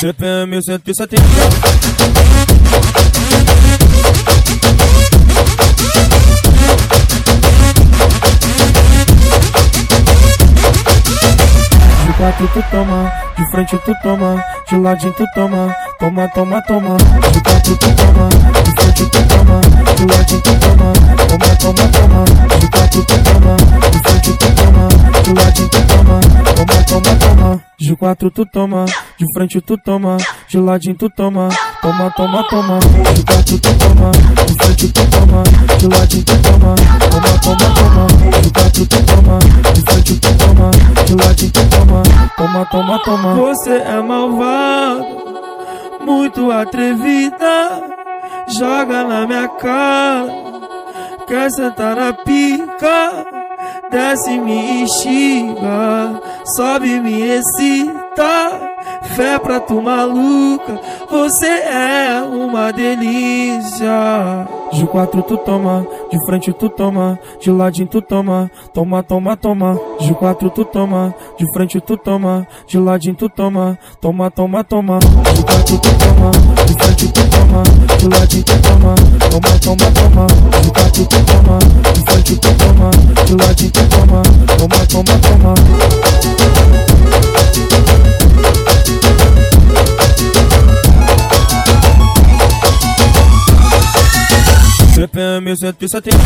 CPM 170 De quatro tu toma, de frente tu toma, de ladinho tu toma, toma, toma, toma. De quatro tu toma, de frente tu toma, de ladinho tu toma, toma, toma, toma. De quatro tu toma, de frente tu toma, de ladinho tu toma, toma, toma, toma. De quatro tu toma, de frente tu toma, de ladinho tu toma, toma, toma, toma. De quatro tu toma, de frente tu toma, de ladinho tu toma, toma, toma, toma. De quatro tu toma, de frente tu toma, de ladinho tu toma, toma, toma, toma. Você é malvado, muito atrevida. Joga na minha cara, quer sentar na pica. Desce, me instiga, sobe, me excita. Fé pra tu maluca, você é uma delícia. De quatro tu toma, de frente tu toma, de ladinho tu toma, toma, toma, toma. De quatro tu toma, de frente tu toma, de ladinho tu toma, toma, toma, toma. De quatro tu toma, de frente tu toma, de ladinho tu toma, toma, toma, toma. De quatro tu toma, de frente tu toma, de ladinho tu toma, toma, toma, toma. CPM 170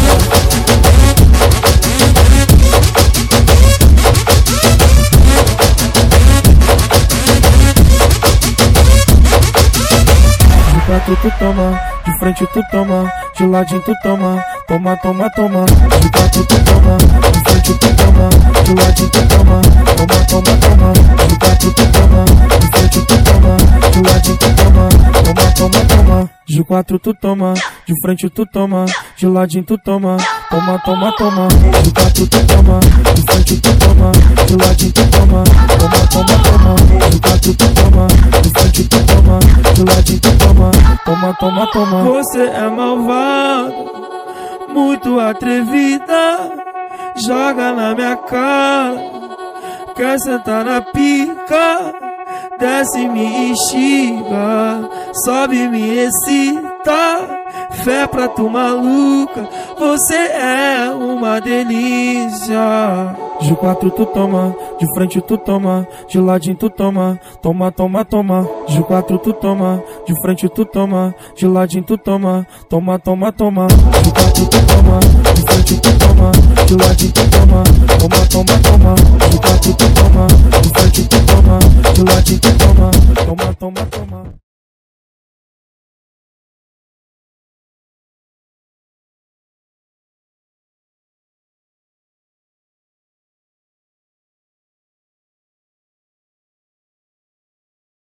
De quatro tu toma, de frente tu toma, de ladinho tu toma, toma, toma, toma. De quatro tu toma, de frente tu toma, de ladinho tu toma, toma, toma, toma. De quatro tu toma, De quatro tu toma, de frente tu toma, de ladinho tu toma, toma, toma, toma. De quatro tu toma, de frente tu toma, de ladinho tu toma, toma, toma, toma. De quatro tu toma, de frente tu toma, de ladinho tu toma, toma, toma, toma. Você é malvado, muito atrevida. Joga na minha cara, quer sentar na pica. Desce, me instiga, sobe me excita. Fé pra tu maluca, você é uma delícia. De quatro tu toma, de frente tu toma, de ladinho tu toma, toma, toma, toma. De quatro tu toma, de frente tu toma, de ladinho tu toma, toma, toma, toma. De quatro tu toma, de frente tu toma, de ladinho tu toma, toma, toma, toma. De quatro tu toma, de frente tu toma, de ladinho tu toma, toma, toma, toma.